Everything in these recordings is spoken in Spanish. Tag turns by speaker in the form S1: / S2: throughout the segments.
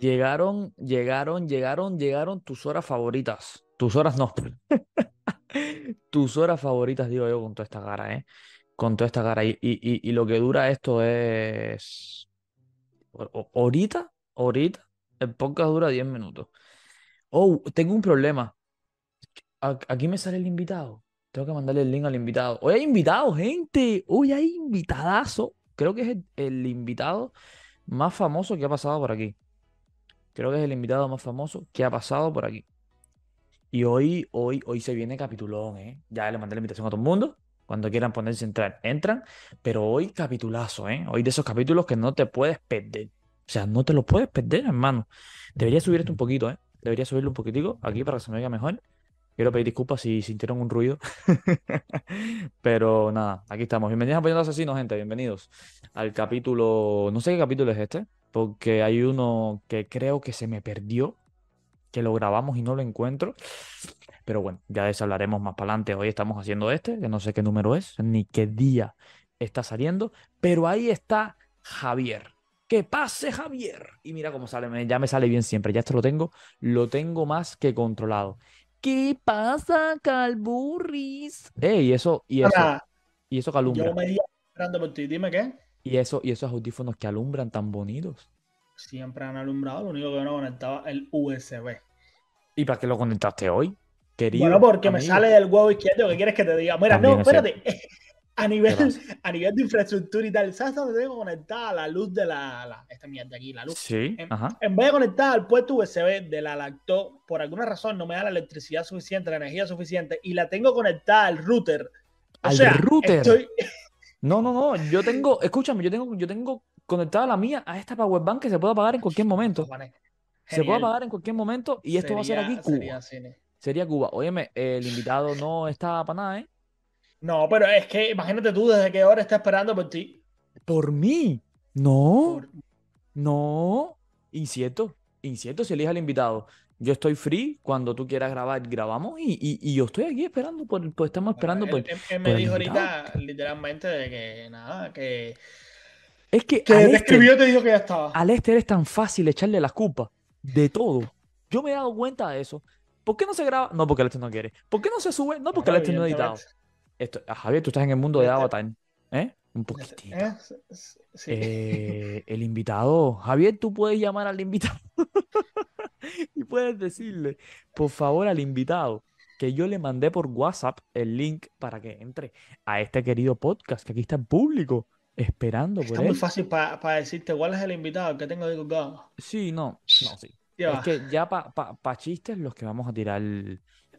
S1: Llegaron, llegaron, llegaron, llegaron tus horas favoritas. Tus horas no. tus horas favoritas, digo yo, con toda esta cara, ¿eh? Con toda esta cara. Y, y, y lo que dura esto es. Ahorita, ahorita, el podcast dura 10 minutos. Oh, tengo un problema. Aquí me sale el invitado. Tengo que mandarle el link al invitado. Hoy hay invitado, gente. Hoy hay invitadazo. Creo que es el, invitado más famoso que ha pasado por aquí. Creo que es el invitado más famoso que ha pasado por aquí. Y hoy, hoy, hoy se viene capitulón, ¿eh? Ya le mandé la invitación a todo el mundo. Cuando quieran ponerse a entrar, entran. Pero hoy capitulazo, ¿eh? Hoy de esos capítulos que no te puedes perder. O sea, no te lo puedes perder, hermano. Debería subir esto un poquito, ¿eh? Debería subirlo un poquitico aquí para que se me oiga mejor. Quiero pedir disculpas si sintieron un ruido. Pero nada, aquí estamos. Bienvenidos a Poniendo Asesinos, gente. Bienvenidos al capítulo. No sé qué capítulo es este, porque hay uno que creo que se me perdió, que lo grabamos y no lo encuentro. Pero bueno, ya de eso hablaremos más para adelante. Hoy estamos haciendo este, que no sé qué número es, ni qué día está saliendo. Pero ahí está Javier. Que pase Javier. Y mira cómo sale, ya me sale bien siempre. Ya esto lo tengo, lo tengo más que controlado. ¿Qué pasa, Calburris? Eh, y eso, y eso, y eso que alumbra.
S2: Yo me iba esperando por ti, dime qué.
S1: Y eso, y esos audífonos que alumbran tan bonitos.
S2: Siempre han alumbrado, lo único que no conectaba el USB.
S1: ¿Y para qué lo conectaste hoy?
S2: Querido bueno, porque me sale del huevo izquierdo, ¿qué quieres que te diga? Mira, no, espérate. A nivel, a nivel de infraestructura y tal, ¿sabes dónde tengo conectada la luz de la, esta mierda aquí, la luz?
S1: Sí,
S2: en, en, vez de conectar al puerto USB de la lacto, por alguna razón no me da la electricidad suficiente, la energía suficiente, y la tengo conectada al router.
S1: O ¿Al sea, router? No, no, no, yo tengo, escúchame, yo tengo, yo tengo conectada la mía a esta powerbank que se puede apagar en cualquier momento. Se puede apagar en cualquier momento y esto va a ser aquí Cuba. Sería, sería Cuba. Óyeme, el invitado no está para nada, ¿eh?
S2: No, pero es que imagínate tú desde qué hora está esperando por ti.
S1: ¿Por mí? No. No. Incierto. Incierto si elija al invitado. Yo estoy free. Cuando tú quieras grabar, grabamos. Y, yo estoy aquí esperando. Por, pues estamos esperando por.
S2: Él, me dijo ahorita, literalmente, de que nada, que.
S1: Es que.
S2: Que te escribió te dijo que ya estaba.
S1: Al este es tan fácil echarle la culpa de todo. Yo me he dado cuenta de eso. ¿Por qué no se graba? No, porque el este no quiere. ¿Por qué no se sube? No, porque el este no ha editado. Esto, Javier, tú estás en el mundo de Avatar, ¿eh? Un poquitito. ¿Eh? Eh, el invitado, Javier, tú puedes llamar al invitado y puedes decirle, por favor, al invitado que yo le mandé por WhatsApp el link para que entre a este querido podcast, que aquí está en público, esperando
S2: por Está muy fácil para decirte cuál es el invitado que tengo de colgado.
S1: Sí, no, no, sí. Es que ya para pa, chistes los que vamos a tirar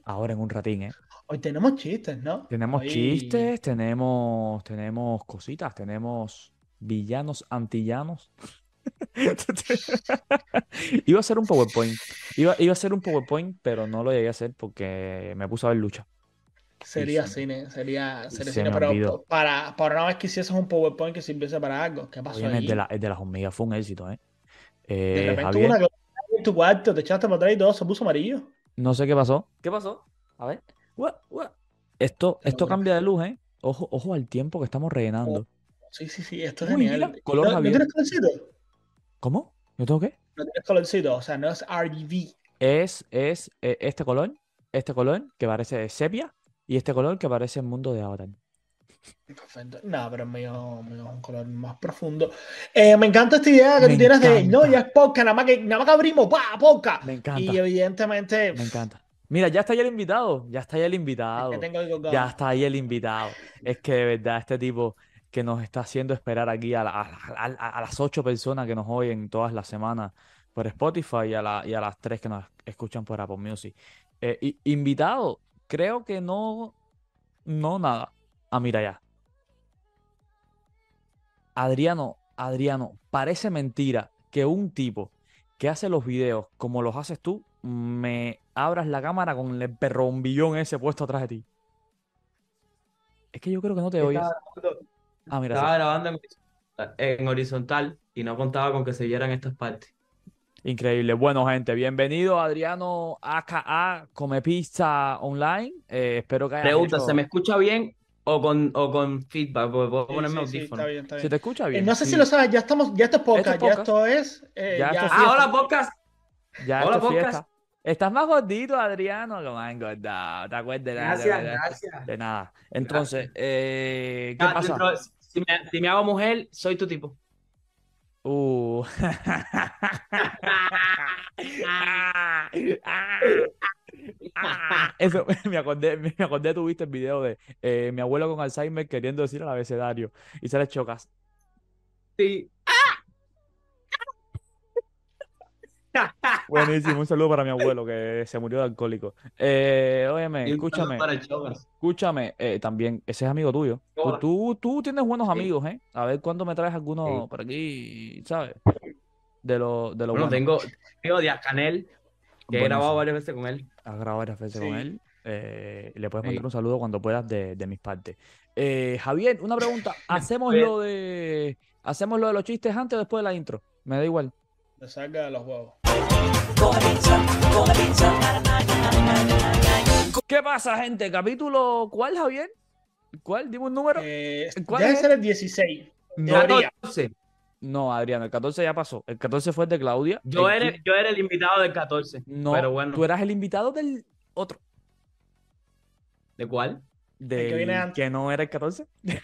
S1: ahora en un ratín, ¿eh?
S2: Hoy tenemos chistes, ¿no?
S1: Tenemos chistes, tenemos, tenemos cositas, tenemos villanos antillanos. iba a ser un PowerPoint. Iba, iba a ser un PowerPoint, pero no lo llegué a hacer porque me puse a ver lucha.
S2: Sería cine, sería, cine, pero para, para una vez que hicieses un PowerPoint que sirviese para algo. ¿Qué pasó ahí?
S1: El de, la, de las hormigas fue un éxito, ¿eh?
S2: de repente Javier... una en tu cuarto, te echaste para atrás y todo se puso amarillo.
S1: No sé qué pasó. ¿Qué pasó? A ver. Esto, esto cambia de luz, ¿eh? Ojo, ojo al tiempo que estamos rellenando.
S2: Sí, sí, sí, esto es genial.
S1: color
S2: ¿No, tienes colorcito?
S1: ¿Cómo? ¿No tengo qué?
S2: No tienes colorcito, o sea, no es RGB.
S1: Es, es eh, este color, este color que parece sepia y este color que parece el mundo de Avatar.
S2: Perfecto. No, pero es medio, un color más profundo. Eh, me encanta esta idea que tú tienes de no, ya es poca, nada más que, nada más que abrimos, ¡pa! Poca.
S1: Me encanta.
S2: Y evidentemente.
S1: Me encanta. Mira, ya está ahí el invitado, ya está ahí el invitado. ya está ahí el invitado. Es que de verdad, este tipo que nos está haciendo esperar aquí a, las ocho personas que nos oyen todas las semanas por Spotify y a, las tres que nos escuchan por Apple Music. Eh, invitado, creo que no, no nada. Ah, mira ya. Adriano, Adriano, parece mentira que un tipo que hace los videos como los haces tú me abras la cámara con el perrombillón ese puesto atrás de ti. Es que yo creo que no te oyes.
S3: Ah, mira. Estaba grabando en, horizontal y no contaba con que se vieran estas partes.
S1: Increíble. Bueno, gente, bienvenido Adriano AKA Come Pizza Online. Eh, espero que haya
S3: Pregunta, ¿se me escucha bien o con, o con feedback, porque puedo ponerme
S2: sí,
S3: audífono.
S2: está bien, está bien.
S1: Si te escucha bien.
S2: Eh, no sé
S1: sí.
S2: si lo sabes, ya estamos, ya esto es podcast,
S1: Esto es
S2: ya
S1: podcast.
S2: esto es. eh,
S1: Ya
S2: ya-
S1: esto
S3: Ah, hola, podcast.
S1: Ya
S3: Hola,
S1: esto es fiesta.
S3: podcast.
S1: Estás más gordito, Adriano, que más engordado. ¿Te acuerdas de nada?
S3: Gracias,
S1: de, de-
S3: gracias.
S1: de nada. Entonces, eh, ¿qué
S3: Ah,
S1: pasa?
S3: dentro- si, me, si me hago mujer, soy tu tipo.
S1: Uh. Eso, me acordé, me acordé, tuviste el video de eh, mi abuelo con Alzheimer queriendo decir al abecedario y se le chocas.
S3: Sí.
S1: Buenísimo, un saludo para mi abuelo que se murió de alcohólico. Eh, óyeme, escúchame, escúchame, eh, también, ese es amigo tuyo. Tú, tú, tú tienes buenos
S3: Sí.
S1: amigos, ¿eh? A ver cuándo me traes alguno
S3: Sí.
S1: por aquí, ¿sabes? De lo, de lo
S3: Bueno,
S1: bueno.
S3: tengo, tengo Díaz Canel, que he grabado varias veces con él.
S1: Has grabado varias veces con él. eh, le puedes
S3: Sí.
S1: mandar un saludo cuando puedas de, de mis partes. Eh, Javier, una pregunta. ¿Hacemos
S3: Javier.
S1: lo de hacemos lo de los chistes antes o después de la intro? Me da igual.
S2: Le salga de los huevos.
S1: ¿Qué pasa, gente? Capítulo ¿cuál, Javier? ¿Cuál? Dime un número.
S2: Eh,
S1: ¿Cuál
S2: debe
S1: es?
S2: ser el 16.
S1: No,
S2: Teoría.
S3: 14.
S1: no, Adriano, el 14 ya pasó. El 14 fue el de Claudia.
S3: Yo
S1: El
S3: era, yo era el invitado del 14.
S1: No,
S3: Pero bueno,
S1: tú eras el invitado del otro.
S3: ¿de cuál?
S1: Del
S2: que viene antes.
S1: que no era el 14.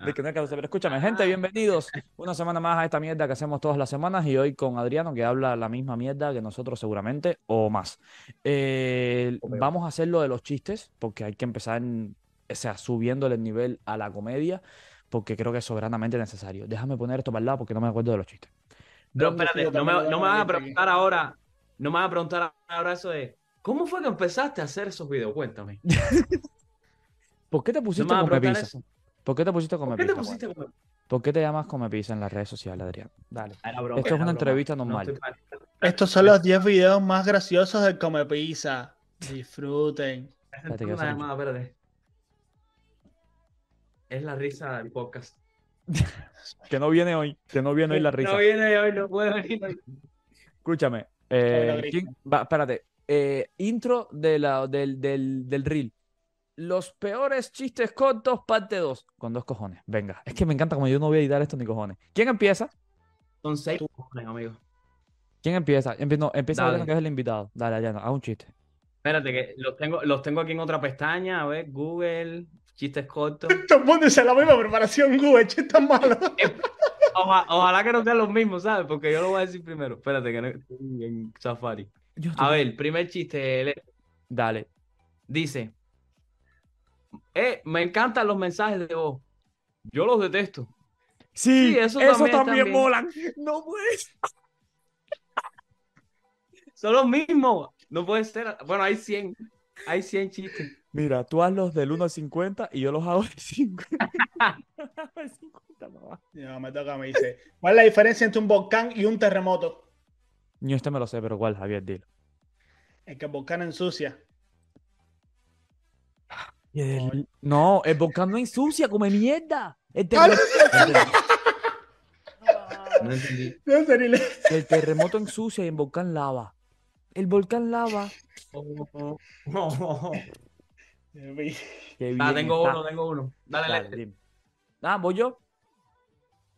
S3: Ah.
S1: Del que no era el 14. Pero escúchame, gente, bienvenidos una semana más a esta mierda que hacemos todas las semanas y hoy con Adriano que habla la misma mierda que nosotros seguramente o más. Eh, vamos a hacer lo de los chistes porque hay que empezar, o sea, subiéndole el nivel a la comedia porque creo que es soberanamente necesario. Déjame poner esto para el lado porque no me acuerdo de los chistes.
S3: Pero
S1: ¿Dónde-
S3: espérate, no me, no me van a preguntar ahora, no me van a preguntar ahora eso de, ¿cómo fue que empezaste a hacer esos videos? Cuéntame.
S1: ¿Por qué te
S3: No
S1: pusiste
S3: a
S1: come pizza?
S3: eso.
S1: ¿Por qué te pusiste come
S3: ¿Por qué te
S1: pizza,
S3: pusiste como...
S1: ¿Por qué te llamas come pizza en las redes sociales, Adrián? Dale.
S3: Era broma,
S1: Esto es una
S3: broma.
S1: entrevista
S3: No
S1: normal.
S2: Estos son los 10 videos más graciosos del Come Pizza. Disfruten.
S1: Espérate,
S3: llamada, espérate. Es la risa del podcast.
S1: Que no viene hoy, que no viene hoy la risa.
S3: No viene hoy, no puede venir hoy.
S1: Escúchame. eh,
S2: Hola, Gris.
S1: ¿quién- va, espérate. eh, intro de la, del, del, del reel. Los peores chistes cortos, parte 2. Con dos cojones. Venga. Es que me encanta como yo no voy a editar esto ni cojones. ¿Quién empieza?
S3: Son seis cojones, amigo.
S1: ¿Quién empieza? Empie- no, empieza
S3: Dale.
S1: Adriano, que es el invitado. Dale, Adriano, haz un chiste.
S3: Espérate, que los tengo, los tengo aquí en otra pestaña. A ver, Google, chistes cortos.
S2: Todo el mundo dice la misma preparación Google, chistes malos.
S3: Oja- ojalá que no sean los mismos, ¿sabes? Porque yo lo voy a decir primero. Espérate, que no estoy en Safari. A ver, primer chiste. le-
S1: Dale.
S3: Dice: eh, Me encantan los mensajes de voz. Yo los detesto.
S1: Sí,
S3: Sí, eso
S1: eso
S3: también,
S1: también, molan. No puedes.
S3: Son los mismos. No puede ser. Bueno, hay 100. Hay 100 chistes.
S1: Mira, tú haz los del 1 al 50 y yo los hago de 50. Al 50, mamá.
S2: No, me toca, me dice. ¿Cuál es la diferencia entre un volcán y un terremoto?
S1: Yo este me lo sé, pero ¿cuál, Javier? Dilo.
S2: Es que el volcán ensucia.
S1: El- No, el volcán no ensucia, come mierda. El
S2: ¡Hala!
S1: terremoto,
S3: No entendí.
S1: El terremoto ensucia y el volcán lava. El volcán lava.
S3: Ah, tengo
S1: está.
S3: uno, tengo uno. Dale,
S1: Dale. Ah, voy yo.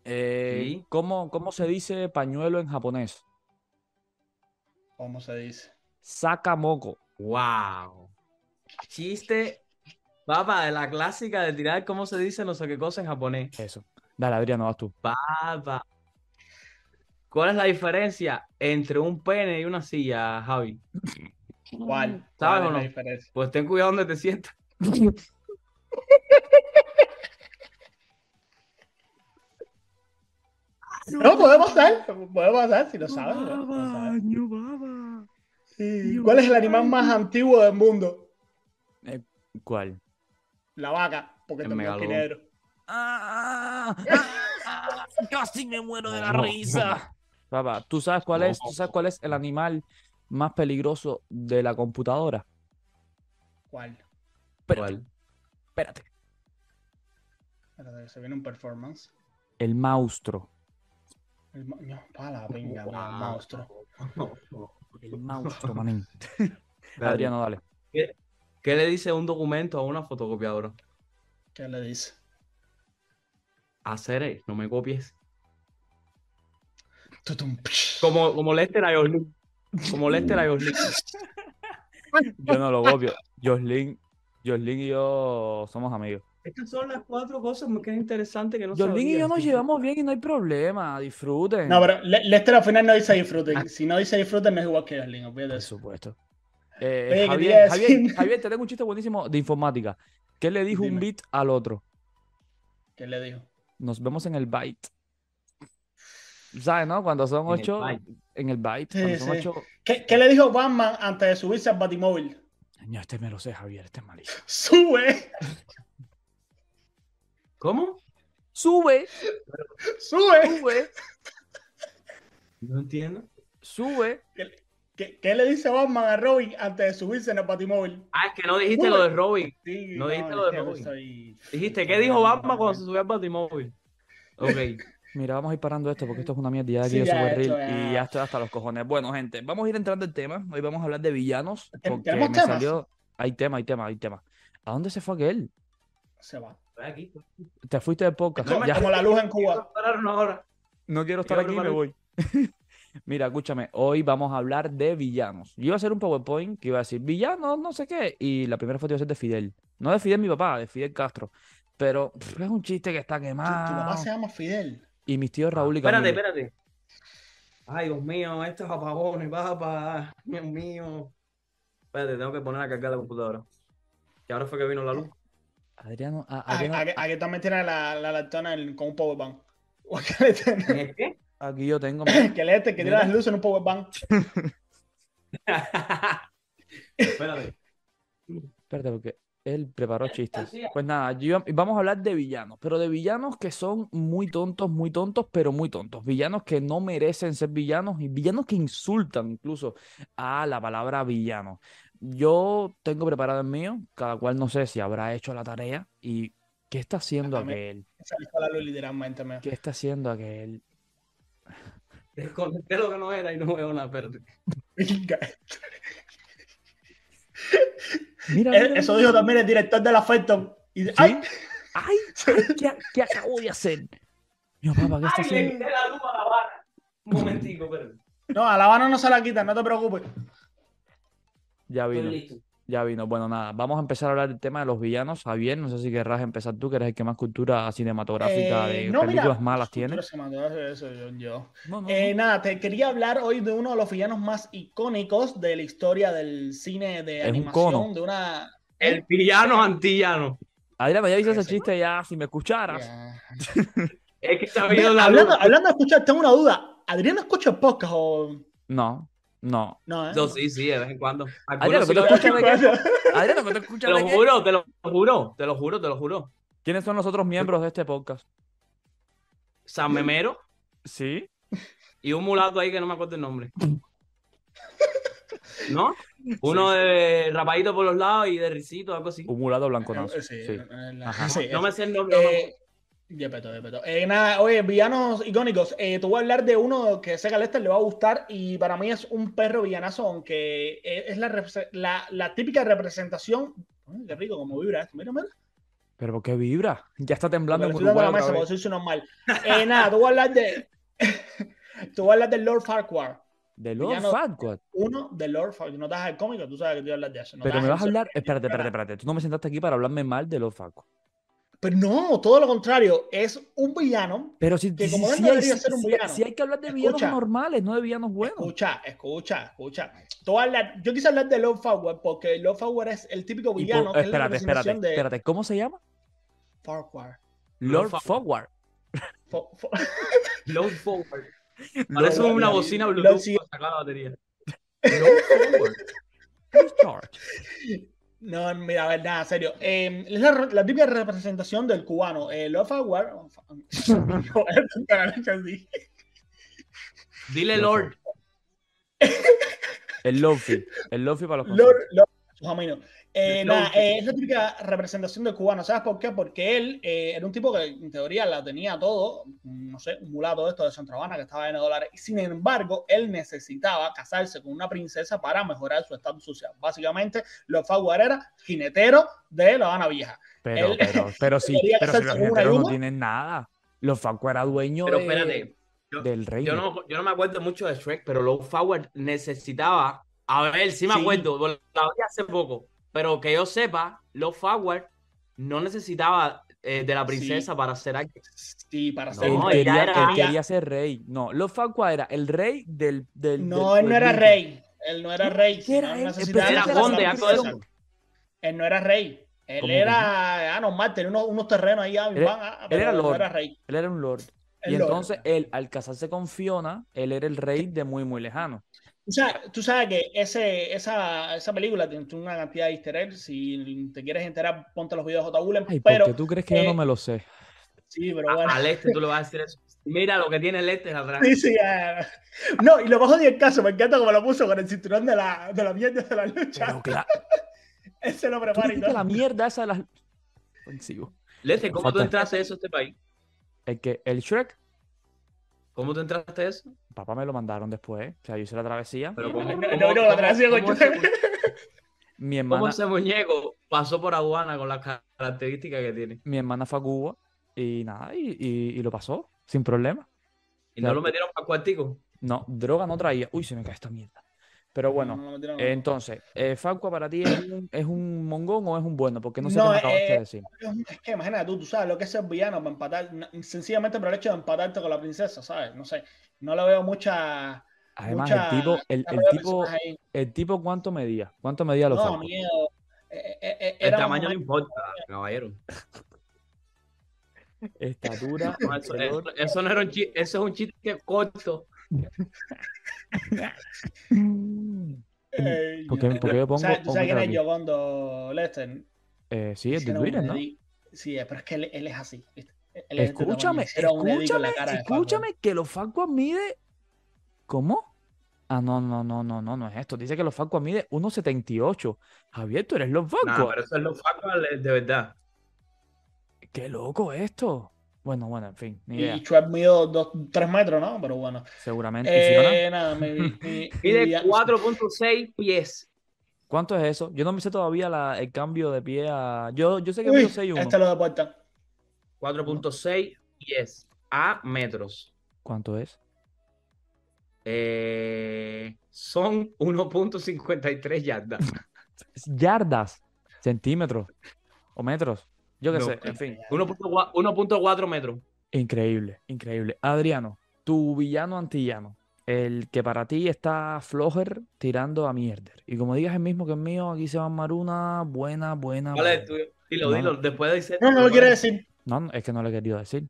S1: Eh,
S3: Sí.
S1: ¿cómo, cómo se dice pañuelo en japonés?
S2: ¿Cómo se dice?
S1: Sakamoko.
S3: Wow. Chiste, papá, de la clásica de tirar cómo se dice no sé qué cosa en japonés.
S1: Eso. Dale, Adriano, vas tú.
S3: Papá. ¿Cuál es la diferencia entre un pene y una silla, Javi?
S2: ¿Cuál?
S3: ¿Sabes
S2: ¿Cuál
S3: o no?
S2: diferencia?
S3: Pues ten cuidado donde te sientas.
S2: No, podemos pasar. Podemos pasar si lo sabes. ¿no? Lo sabes.
S1: baba.
S2: Sí. ¿Cuál es el animal más antiguo del mundo?
S1: ¿Cuál?
S2: La vaca, porque
S3: El
S2: te
S3: megalodón.
S2: dinero.
S1: Ah, ah, ah, casi me muero de la
S3: No.
S1: risa. Papá, ¿tú sabes cuál es? ¿Tú sabes cuál es el animal más peligroso de la computadora?
S2: ¿Cuál?
S1: Espérate,
S3: ¿Cuál?
S1: espérate.
S2: Espérate, se viene un performance.
S1: El maustro.
S2: El ma- no, pa' la pinga, mira, el
S3: Wow.
S2: monstruo.
S1: El maustro, manín. Adriano, dale.
S3: ¿Qué le dice un documento a una fotocopiadora?
S2: ¿Qué le dice?
S3: Hacer, no me copies. Como, como Lester a Joslin. Como Lester a Joslin.
S1: Yo no lo copio. Joslin, Joslin y yo somos amigos.
S3: Estas son las cuatro cosas que es interesante que no
S1: Joslin y yo nos llevamos bien y no hay problema. Disfruten.
S2: No, pero Le- Lester al final no dice disfruten. Si no dice disfruten, no es igual que de
S1: Por supuesto. Eh,
S2: Oye, ¿qué te
S1: Javier, Javier, te tengo un chiste buenísimo de informática. ¿Qué le dijo un bit al otro?
S2: ¿Qué le dijo?
S1: Nos vemos en el byte. ¿Sabes, no? Cuando son
S3: En
S1: ocho, en el byte.
S2: Sí,
S1: cuando son
S2: sí.
S1: ocho.
S2: ¿Qué, qué le dijo Batman antes de subirse al Batimóvil?
S1: Coño, este me lo sé, Javier, este es malísimo.
S2: ¡Sube!
S3: ¿Cómo?
S1: Sube,
S2: ¡Sube!
S1: sube,
S3: No entiendo.
S1: sube.
S2: ¿Qué, qué le dice Batman a Robin antes de subirse en el Batimóvil?
S3: Ah, es que no dijiste
S2: Uy.
S3: lo de Robin.
S2: Sí,
S3: No dijiste lo de
S2: que
S3: Robin.
S2: soy-
S3: Dijiste, ¿qué dijo Batman cuando se subió al Batimóvil? Ok.
S1: Mira, vamos a ir parando esto porque esto es una mierda ya de
S2: Sí,
S1: aquí de
S2: ya,
S1: Reel y
S2: ya-
S1: estoy hasta los cojones. Bueno, gente, vamos a ir entrando en tema. Hoy vamos a hablar de villanos
S2: ¿Ten-
S1: porque
S2: tenemos
S1: me
S2: temas?
S1: salió... Hay tema, hay tema, hay tema. ¿A dónde se fue aquel?
S2: Se va.
S3: Estoy aquí.
S1: Te fuiste de podcast.
S2: Como,
S1: Ya.
S2: como la luz en Cuba.
S3: Pararon ahora.
S1: No quiero estar aquí, me voy. Mira, escúchame, hoy vamos a hablar de villanos. Yo iba a hacer un PowerPoint que iba a decir villanos, no sé qué, y la primera foto iba a ser de Fidel. No de Fidel mi papá, de Fidel Castro. Pero pff, es un chiste que está
S2: Tu, tu
S1: quemado.
S2: papá se llama Fidel.
S1: Y mis tíos Raúl y
S3: Espérate,
S1: Camilo.
S3: espérate. Ay, Dios mío, estos apagones, papá. Dios mío. Espérate, tengo que poner a cargar la computadora. Que ahora fue que vino la luz.
S1: Adriano, a-
S2: Ah,
S1: Adriano-
S2: Aquí aquí también tiene la, la con un powerbank. Que le tiene-
S3: ¿Es qué?
S1: Aquí yo tengo.
S2: que le este, que tiene las luces en un powerbank.
S3: Espérate.
S1: Espérate, porque él preparó chistes. Pues nada, yo- vamos a hablar de villanos, pero de villanos que son muy tontos, muy tontos, pero muy tontos. Villanos que no merecen ser villanos y villanos que insultan incluso a la palabra villano. Yo tengo preparado el mío, cada cual no sé si habrá hecho la tarea y ¿qué está haciendo aquel? ¿Qué está haciendo aquel?
S3: Desconecté lo que no era y no veo nada, espérate.
S2: Venga.
S1: Mira,
S2: Eh,
S1: mira,
S2: Eso dijo también el director de la Phantom. Y dice, ¡ay!
S1: ¡Ay! ay, ¿qué, qué acabo de hacer? Mío, papá, ¿qué está
S3: ¡Ay, le
S1: haciendo?
S3: quité la luz a la vara! Un momentico, espérate.
S2: No, a la Habana no se la quita, no te preocupes.
S1: Ya
S3: Estoy
S1: vino.
S3: listo.
S1: Ya vino. Bueno, nada, vamos a empezar a hablar del tema de los villanos. Javier, no sé si querrás empezar tú, que eres el que más cultura cinematográfica
S2: Eh,
S1: de
S2: no, mira,
S1: películas malas
S2: cinematográfica, eso yo- yo.
S1: No, no,
S2: Eh,
S1: no.
S2: nada, te quería hablar hoy de uno de los villanos más icónicos de la historia del cine de
S1: Es un
S2: animación,
S1: cono.
S2: de una...
S3: El villano antillano.
S1: Adrián, ya hice ese
S2: sí.
S1: chiste ya, si me escucharas.
S3: Es que está
S2: Mira,
S3: viendo la
S2: hablando,
S3: luz.
S2: hablando de escuchar, tengo una duda. ¿Adrián escucha podcast o...?
S1: No, no.
S2: No, ¿eh?
S3: No, sí, sí, de vez en cuando.
S1: Adrián,
S3: Algunos
S1: ¿pero
S3: sí
S1: tú
S3: Te lo juro, te lo juro, te lo juro, te lo juro.
S1: ¿Quiénes son los otros miembros de este podcast?
S3: San Memero
S1: Sí.
S3: y un mulato ahí que no me acuerdo el nombre. ¿No? Uno de rapadito por los lados y de risito, algo así.
S1: Un mulato blanco
S2: Eh, Sí,
S1: Sí.
S2: eh, la-
S1: Ajá.
S2: sí,
S3: No me sé el nombre. no me
S2: Eh, Yepeto, yepeto. Eh, nada, oye, villanos icónicos. Eh, te voy a hablar de uno que sé que a Lester le va a gustar y para mí es un perro villanazo, aunque eh, es la, repre- la, la típica representación. Ay, qué rico, como vibra esto. Mira, mira.
S1: ¿Pero por qué vibra? Ya está temblando
S2: le estoy la mesa porque soy normal. Eh, nada, te voy a hablar de. te voy a hablar de Lord Farquhar.
S1: De Lord
S2: Villano-
S1: Farquaad.
S2: Uno de Lord Farquhar. No te das el cómico, tú sabes que te voy a hablar de eso. no
S1: Pero me vas a hablar... Espérate, espérate, espérate. Tú no me sentaste aquí para hablarme mal de Lord Farquaad.
S2: Pero no, todo lo contrario. Es un villano.
S1: Pero si,
S2: Que
S1: si-
S2: como él
S1: si
S2: debería
S1: si-
S2: ser un villano.
S1: si hay que hablar de villanos
S2: Escucha.
S1: normales, no de villanos buenos.
S2: Escucha, escucha, escucha. Te voy a hablar- yo quise hablar de Lord Farquhar porque Lord Farquhar es el típico villano
S1: por-
S2: que es la
S1: espérate, espérate,
S2: de
S1: espérate. ¿Cómo se llama?
S2: Farquhar.
S1: Lord. Forward.
S2: Fo- fo-
S3: Load forward. Parece
S2: Lord-
S3: una
S2: Lord-
S3: bocina
S2: Lord-
S3: Bluetooth para sacar la batería.
S1: Lord Forward.
S2: No, mira, a ver, nada, serio. Eh, es la, la típica representación del cubano. Eh, Lord Farquhar.
S3: Dile
S1: Lord
S3: Lord.
S1: El Lofi. El Lofi para los
S2: Lord,
S1: conciertos.
S2: Lord- amigos. Eh, nada, eh, es la típica representación del cubano. ¿Sabes por qué? Porque él eh, era un tipo que en teoría la tenía todo, no sé, un mulato de esto de Centro Habana que estaba en dólares. Y sin embargo, él necesitaba casarse con una princesa para mejorar su estatus social. Básicamente, los Faguar era jinetero de La Habana Vieja.
S1: Pero,
S2: Él-
S1: pero, pero sí, pero si los jineteros no tienen nada. Los Facu era dueño
S3: Pero
S1: de-
S3: espérate, yo,
S1: del rey.
S3: yo no, yo no me acuerdo mucho de Shrek, pero Low Forward necesitaba. A ver, sí me
S2: Sí.
S3: acuerdo, la vi hace poco. Pero que yo sepa, Low Forward no necesitaba eh, de la princesa para hacer algo.
S2: Sí, para
S3: No,
S2: ser
S1: él,
S3: ella
S1: quería,
S3: era-
S1: él quería ser rey. No, los Facua era el rey del. del
S2: No,
S1: del
S2: él no era rey. Él no era rey.
S1: ¿Qué era
S2: sino
S1: él?
S2: necesitaba
S1: Pensé
S3: Era conde, eso.
S2: Él no era rey. Él
S1: ¿Cómo que
S2: era ah, normal, tenía unos, unos terrenos ahí, ah,
S1: Él-
S2: van, ah,
S1: él era
S2: no
S1: lord.
S2: era rey.
S1: Él era un lord.
S2: El
S1: y
S2: lord.
S1: entonces él, al casarse con Fiona, él era el rey de muy, muy lejano.
S2: Tú sabes, tú sabes que ese, esa, esa película tiene una cantidad de easter eggs. Si te quieres enterar, ponte los videos de J. Bullen,
S1: Ay, ¿por
S2: pero
S1: qué tú crees que yo
S2: eh,
S1: no me lo sé?
S2: sí, pero
S3: A-
S2: bueno.
S3: Al este tú le vas a decir eso. Mira lo que tiene el este atrás.
S2: Sí, sí. No, y lo bajo de el caso, me encanta como lo puso con el cinturón de la, de la mierda de la lucha.
S1: Pero claro,
S2: Él se lo prepara y todo.
S1: la mierda esa de las. Sigo.
S3: Leste, ¿cómo tú entraste a eso a este país?
S1: El que el Shrek,
S3: ¿Cómo tú entraste a eso?
S1: papá me lo mandaron después. ¿eh? O sea, yo hice la travesía.
S3: Pero
S2: No,
S3: ¿cómo,
S2: no,
S3: cómo-
S2: no, no, la
S3: cómo-
S2: travesía con
S3: cómo ese-
S1: Mi
S3: cómo
S1: hermana,
S3: ese muñeco pasó por aduana con las características que tiene?
S1: mi hermana fue a Cuba y nada, y, y- y lo pasó sin problema.
S3: ¿Y no lo metieron para cuartico?
S1: No, droga no traía. Uy, se me cae esta mierda. Pero bueno,
S2: No, no, no.
S1: entonces, eh, ¿Facua para ti es un, es un mongón o es un bueno? Porque no sé
S2: No,
S1: qué me acabaste
S2: eh,
S1: de decir.
S2: Es que imagínate tú, tú sabes lo que es ser villano para empatar, sencillamente por el hecho de empatarte con la princesa, ¿sabes? No sé, no le veo mucha.
S1: Además,
S2: mucha
S1: el tipo, el, el tipo, el tipo, ¿cuánto medía? ¿Cuánto medía los
S2: No, miedo. Eh, eh, eh,
S3: El tamaño no importa, caballero.
S1: Estatura,
S3: eso, eso- eso no era un chiste, eso es un chiste corto.
S2: eh,
S1: ¿Por qué,
S2: yo-
S1: por qué yo pongo?
S2: ¿Sabes, ¿Tú sabes quién es? Yogondo Lester?
S1: Eh, sí, es de Twitter, ¿no?
S2: Sí, pero es que él, él es así. Él es este.
S1: Escúchame, escúchame, escúchame, que los Facua mide. ¿Cómo? Ah, no, no, no, no, no, no es esto. Dice que los Facua mide 1.78. Javier, tú eres los
S3: Nah,
S1: Facua.
S3: pero eso es lo faco de de verdad.
S1: Qué loco esto. Bueno, bueno, en fin, ni idea.
S2: Y Schwab midió 3 metros, ¿no? Pero bueno.
S1: Seguramente.
S2: Eh, nada, mi- mi-
S3: Mide
S2: mi-
S3: 4.6 pies.
S1: ¿Cuánto es eso? Yo no me sé todavía la- el cambio de pie a. Yo, yo sé que
S2: Uy,
S1: mido 6'1.
S2: este lo de puerta.
S3: 4.6 pies a metros.
S1: ¿Cuánto es?
S3: Eh, son 1.53 yardas.
S1: Yardas, centímetros o metros. Yo qué
S3: No,
S1: sé, en fin.
S3: 1.4 1.4 metros.
S1: Increíble, increíble. Adriano, tu villano antillano. El que para ti está flojer tirando a mierder. Y como digas el mismo que el mío, aquí se va a armar una buena, buena.
S3: ¿Cuál es tuyo? Dilo,
S1: No,
S3: dilo. Después de decir.
S2: No, no lo quiere decir.
S1: No, no, es que no le he querido decir.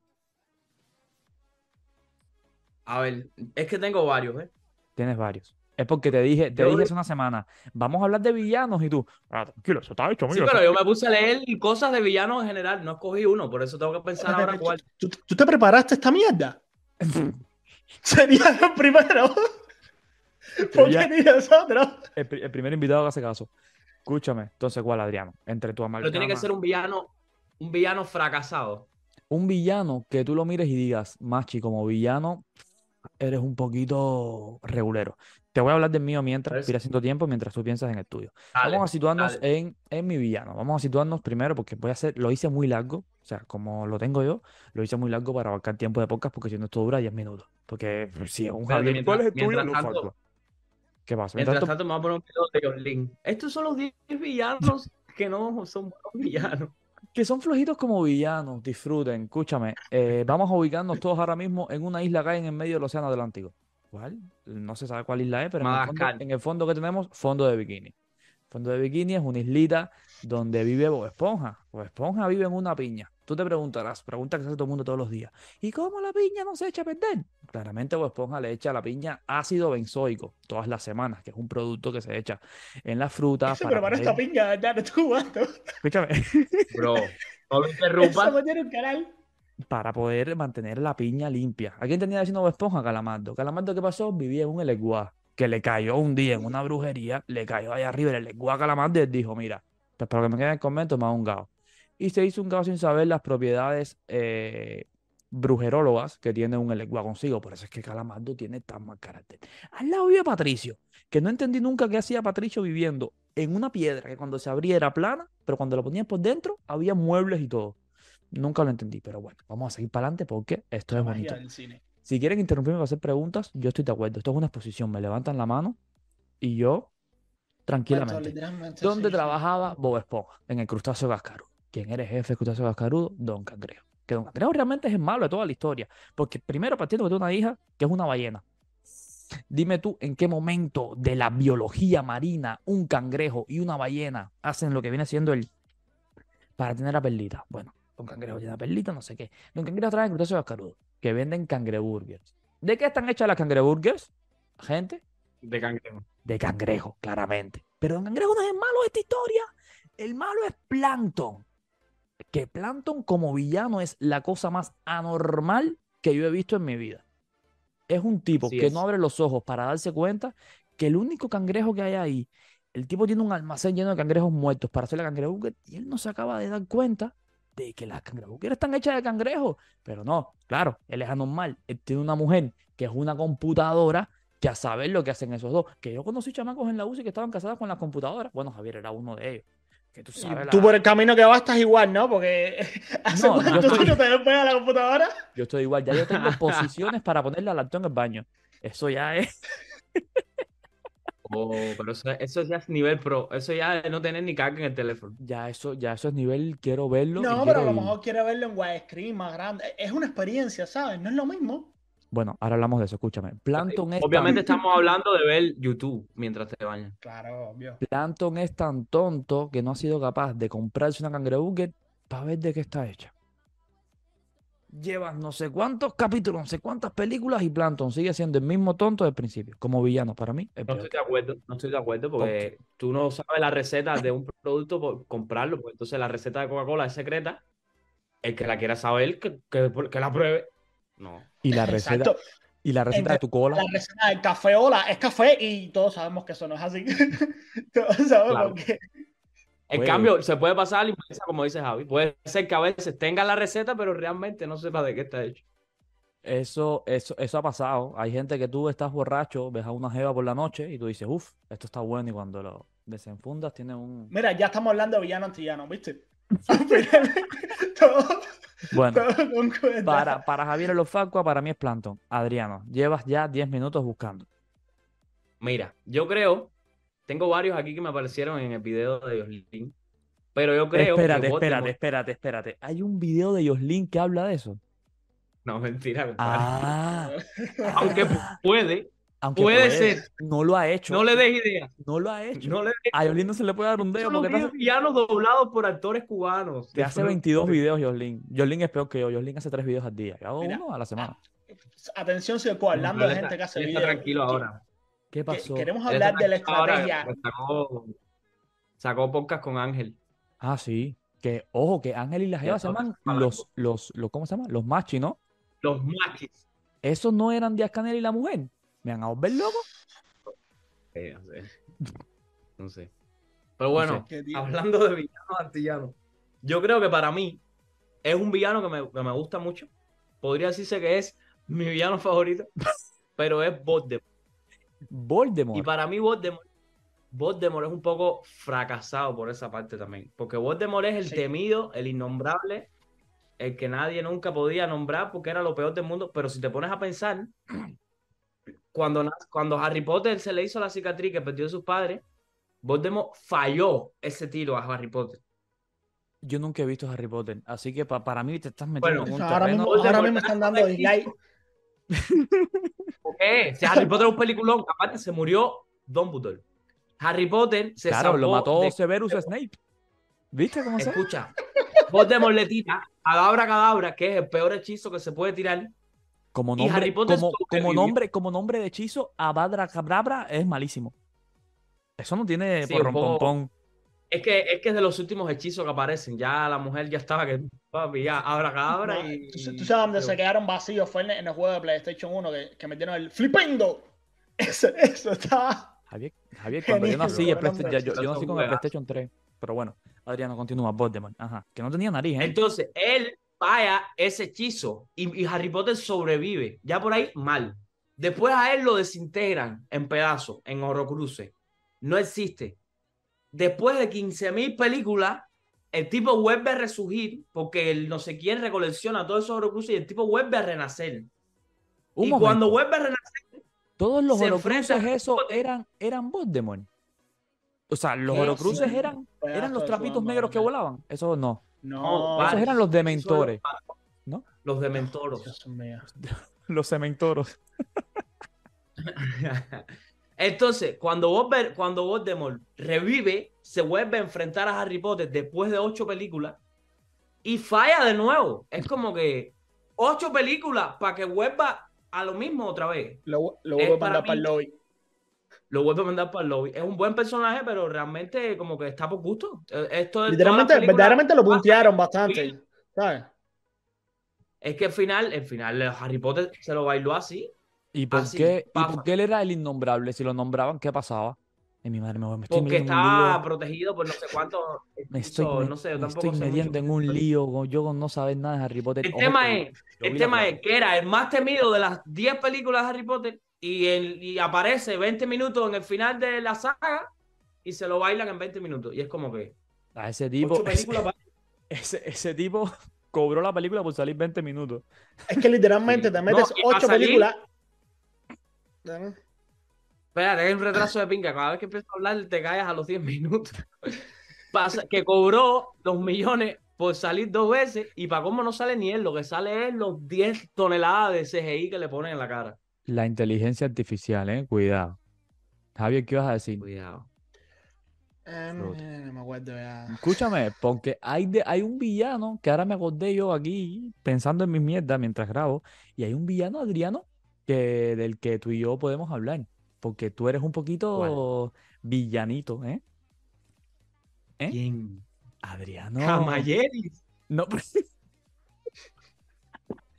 S3: A ver, es que tengo varios, ¿eh?
S1: Tienes varios. Es porque te dije, te
S3: Yo
S1: dije hace una semana, vamos a hablar de villanos y tú, ah, tranquilo, eso está hecho,
S3: Sí,
S1: mira,
S3: pero
S1: eso-
S3: yo me puse a leer cosas de villanos en general. No escogí uno, por eso tengo que pensar ahora cuál.
S2: ¿Tú, tú te preparaste esta mierda? Sería el primero. ¿Por
S1: Ya.
S2: qué ni nosotros?
S1: el, el primer invitado que hace caso. Escúchame, entonces, ¿cuál, Adriano? Entre tu
S3: Pero tiene que
S1: amalgama.
S3: ser un villano, un villano fracasado.
S1: un villano que tú lo mires y digas, Machi, como villano, eres un poquito regulero. Te voy a hablar del mío mientras, ir haciendo tiempo mientras tú piensas en el tuyo.
S3: Dale,
S1: Vamos a situarnos en, en mi villano. Vamos a situarnos primero porque voy a hacer, lo hice muy largo, o sea, como lo tengo yo, lo hice muy largo para abarcar tiempo de podcast porque si no esto dura 10 minutos. Porque si es un
S3: mientras-
S1: ¿cuál es el tuyo?
S3: tanto-.
S1: ¿Qué pasa?
S3: Mientras
S1: Mientras
S3: tanto, me voy a poner un video de Yorlin. Estos son los 10 villanos que no son buenos villanos.
S1: Que son flojitos como villanos, disfruten, escúchame, eh, vamos a ubicarnos todos ahora mismo en una isla acá en el medio del Océano Atlántico. ¿Cuál? No se sabe cuál isla es, pero en el, fondo, en el fondo que tenemos, fondo de bikini. Fondo de bikini es una islita donde vive Bob Esponja. Bob Esponja vive en una piña. Tú te preguntarás, pregunta que se hace todo el mundo todos los días. ¿Y cómo la piña no se echa a perder? Claramente Bob Esponja le echa a la piña ácido benzoico todas las semanas, que es un producto que se echa en las frutas
S2: Se
S1: para
S2: prepara
S1: poder-
S2: esta piña, ya no estoy jugando.
S1: Escúchame.
S3: Bro, no lo
S2: Eso
S3: interrumpas.
S2: un canal.
S1: para poder mantener la piña limpia. ¿A quién tenía Bob Esponja? Calamardo. Calamardo, ¿qué pasó? Vivía en un eleguá. que le cayó un día en una brujería, le cayó ahí arriba, le lenguó a Calamardo y él dijo, mira, pues para que me quede en el convento me hago un gao. Y se hizo un gao sin saber las propiedades eh, brujerólogas que tiene un elegua consigo. Por eso es que Calamardo tiene tan mal carácter. Al lado vive Patricio, que no entendí nunca qué hacía Patricio viviendo en una piedra que cuando se abría era plana, pero cuando lo ponían por dentro había muebles y todo. Nunca lo entendí, pero bueno, vamos a seguir para adelante porque esto es
S2: La
S1: bonito.
S2: cine.
S1: Si quieren interrumpirme para hacer preguntas, yo estoy de acuerdo. Esto es una exposición. Me levantan la mano y yo, tranquilamente. ¿Dónde trabajaba Bob Esponja? En el crustáceo cascarudo. ¿Quién era el jefe del crustáceo cascarudo? Don Cangrejo. Que Don Cangrejo realmente es el malo de toda la historia. Porque primero partiendo que tiene una hija que es una ballena. Dime tú en qué momento de la biología marina un cangrejo y una ballena hacen lo que viene siendo el para tener a perlita. Bueno, Don Cangrejo tiene a perlita, no sé qué. Don Cangrejo trae crustáceo cascarudo que venden cangreburgers. ¿De qué están hechas las cangreburgers? Gente,
S3: De cangrejo.
S1: de cangrejo, claramente. Pero Don Cangrejo no es el malo de esta historia. El malo es Plankton. Que Plankton como villano es la cosa más anormal que yo he visto en mi vida. Es un tipo
S3: Así
S1: que
S3: es.
S1: no abre los ojos para darse cuenta que el único cangrejo que hay ahí, el tipo tiene un almacén lleno de cangrejos muertos para hacer la cangrejo y él no se acaba de dar cuenta de que las cangreburgers están hechas de cangrejo. Pero no, claro, él es anormal. Él tiene una mujer que es una computadora que a saber lo que hacen esos dos. Que yo conocí chamacos en la UCI que estaban casados con las computadoras. Bueno, Javier era uno de ellos. Que tú sabes,
S2: Tú
S1: la-
S2: por el camino que vas estás igual, ¿no? Porque hace
S1: No, yo
S2: cuánto
S1: estoy-
S2: tú no te despegas la computadora.
S1: yo estoy igual. Ya yo tengo posiciones para ponerle al actor en el baño. Eso ya es.
S3: Oh, pero eso, eso ya es nivel pro. Eso ya es no tener ni carga en el teléfono.
S1: Ya eso, ya eso es nivel, quiero verlo.
S2: No, pero a lo mejor quiere verlo en widescreen más grande. Es una experiencia, ¿sabes? No es lo mismo.
S1: Bueno, ahora hablamos de eso, escúchame. Plankton es tan-
S3: Obviamente estamos hablando de ver YouTube mientras te bañas.
S2: Claro, obvio.
S1: Plankton es tan tonto que no ha sido capaz de comprarse una cangreburger para ver de qué está hecha. Llevas no sé cuántos capítulos, no sé cuántas películas y Plankton sigue siendo el mismo tonto del principio. Como villano, para mí,
S3: No estoy de acuerdo, no estoy de acuerdo porque tú no sabes la receta de un producto por comprarlo, porque entonces la receta de Coca-Cola es secreta. El que la quiera saber, que, que, que la pruebe. No.
S1: Y la receta,
S2: Exacto.
S1: y la receta de tu cola.
S2: La receta del café hola es café y todos sabemos que eso no es así. todos sabemos
S3: Claro.
S2: que
S3: En cambio, se puede pasar a la inversa, como dice Javi. Puede ser que a veces tenga la receta, pero realmente no sepa de qué está hecho.
S1: Eso, eso, eso ha pasado. Hay gente que tú estás borracho, ves a una jeva por la noche y tú dices, uff, esto está bueno. Y cuando lo desenfundas, tiene un.
S2: Mira, ya estamos hablando de villano antillano, ¿viste? Todo,
S1: Bueno,
S2: todo
S1: para, para Javier Elofacua, para mí es Plankton. Adriano, llevas ya 10 minutos buscando.
S3: Mira, yo creo, tengo varios aquí que me aparecieron en el video de Yoslin, pero yo creo
S1: espérate,
S3: que
S1: espérate, espérate, espérate. Hay un video de Yoslin que habla de eso.
S3: No, mentira, compadre.
S1: Ah,
S3: Aunque puede,
S1: aunque
S3: puede ser.
S1: No lo ha hecho.
S3: no le des idea.
S1: No lo ha hecho.
S3: No le
S1: A Yoslin no se le puede dar un dedo
S3: Son los
S1: porque te hace,
S3: villanos doblados por actores cubanos.
S1: te hace 22 videos Yoslin. Yoslin es peor que yo. Yoslin hace 3 videos al día. Yo hago
S2: Mira,
S1: uno a la semana.
S2: Atención, Circo, hablando de gente que hace videos.
S3: tranquilo ahora.
S1: ¿Qué pasó?
S2: Queremos hablar de la
S3: ahora,
S2: estrategia.
S3: pues, sacó, sacó podcast con Ángel.
S1: Ah, sí. Que, ojo, que Ángel y la Jeva se llaman los, los, los, ¿cómo se llama? Los machi, ¿no?
S3: Los machis.
S1: Esos no eran Díaz Canel y la mujer. ¿Me van a volver loco?
S3: Eh, no sé. No sé. Pero bueno,
S1: sé.
S3: Hablando de villanos antillanos, yo creo que para mí es un villano que me, que me gusta mucho. Podría decirse que es mi villano favorito, pero es Voldemort.
S1: Voldemort.
S3: Y para mí Voldemort, Voldemort es un poco fracasado por esa parte también. Porque Voldemort es el
S2: Sí.
S3: temido, el innombrable, el que nadie nunca podía nombrar porque era lo peor del mundo. Pero si te pones a pensar, cuando, cuando Harry Potter se le hizo la cicatriz que perdió a sus padres, Voldemort falló ese tiro a Harry Potter.
S1: Yo nunca he visto Harry Potter, así que pa- para mí te estás metiendo
S3: Bueno,
S1: en un
S2: ahora,
S1: terreno.
S2: mismo, ahora mismo están dando dislike.
S3: ¿Por qué? Si Harry Potter es un peliculón, aparte se murió Dumbledore. Harry Potter se
S1: Claro, lo mató
S3: de-
S1: Severus Snape. ¿Viste cómo se?
S3: Escucha, Voldemort le tira Cadabra Cadabra, que es el peor hechizo que se puede tirar.
S1: Como
S3: y
S1: nombre,
S3: Harry Potter
S1: como, nombre, como nombre de hechizo, Abadra Cabrabra es malísimo. Eso no tiene
S3: Sí,
S1: porrón
S3: un poco-
S1: pompón.
S3: Es que, es que es de los últimos hechizos que aparecen. Ya la mujer ya estaba que papi, ya abra cadabra
S2: No,
S3: y.
S2: ¿Tú, tú sabes dónde se quedaron vacíos? Fue en, en el juego de PlayStation 1 que, que metieron el flipendo. Eso, eso estaba.
S1: Javier, Javier, cuando yo nací, el PlayStation- ya- yo, nací con el PlayStation 3. Pero bueno, Adriano continúa, Voldemort. Ajá, que no tenía nariz, ¿eh?
S3: Entonces, él falla ese hechizo y, y Harry Potter sobrevive. Ya por ahí, mal. Después a él lo desintegran en pedazos, en Horrocruces. No existe. Después de 15.000 películas, el tipo vuelve a resurgir porque el no sé quién recolecciona todos esos Horrocruces y el tipo vuelve a renacer.
S1: Un
S3: y
S1: momento,
S3: cuando vuelve a renacer,
S1: todos los Horocruces esos eran, eran Voldemort. O sea, los. Horocruces
S3: Sí.
S1: eran, eran los trapitos negros que volaban. Esos no.
S2: No.
S1: Esos eran los dementores. ¿no?
S3: Los, dementoros.
S2: Dios mío.
S1: Los cementoros.
S3: Entonces, cuando Voldemort, cuando Voldemort revive, se vuelve a enfrentar a Harry Potter después de ocho películas y falla de nuevo. Es como que ocho películas para que vuelva a lo mismo otra vez.
S2: Lo, lo vuelvo a
S3: para
S2: mandar para
S3: mí-
S2: el lobby.
S3: Lo vuelve a mandar para el lobby. Es un buen personaje, pero realmente como que está por gusto. Eh, Esto
S2: Literalmente, verdaderamente lo puntearon bastante. ¿Sabes?
S3: Es que al final, el final, Harry Potter se lo bailó así.
S1: ¿Y por,
S3: Así,
S1: qué, ¿Y por qué él era el innombrable? Si lo nombraban, ¿qué pasaba? Ay, mi madre, me, me estoy
S3: Porque estaba protegido por no sé cuántos.
S1: Me estoy, me-
S3: no sé, yo
S1: me
S3: tampoco
S1: estoy metiendo en un lío yo con no saber nada de Harry Potter.
S3: El
S1: Ojo,
S3: tema es, el tema es que era el más temido de las 10 películas de Harry Potter y, el- y aparece 20 minutos en el final de la saga y se lo bailan en 20 minutos. Y es como que
S1: A ese tipo,
S3: para-
S1: ese, ese tipo cobró la película por salir 20 minutos.
S2: Es que literalmente
S3: Sí.
S2: te metes
S3: No, y va a
S2: ocho
S3: salir-
S2: películas.
S3: Espérate, hay un retraso de pinga. Cada vez que empiezo a hablar te callas a los 10 minutos. Pasa que cobró los millones por salir dos veces y para cómo no sale ni él, lo que sale es los 10 toneladas de CGI que le ponen en la cara.
S1: La inteligencia artificial, eh, cuidado. Javier, ¿qué ibas a decir?
S3: Cuidado.
S2: Eh, no, eh, no me acuerdo ya.
S1: Escúchame, porque hay, de, hay un villano que ahora me acordé yo aquí pensando en mis mierdas mientras grabo, y hay un villano, Adriano, que, del que tú y yo podemos hablar, porque tú eres un poquito villanito, ¿eh? ¿Eh?
S3: ¿Quién?
S1: Adriano.
S3: Camayeris.
S1: No, pues-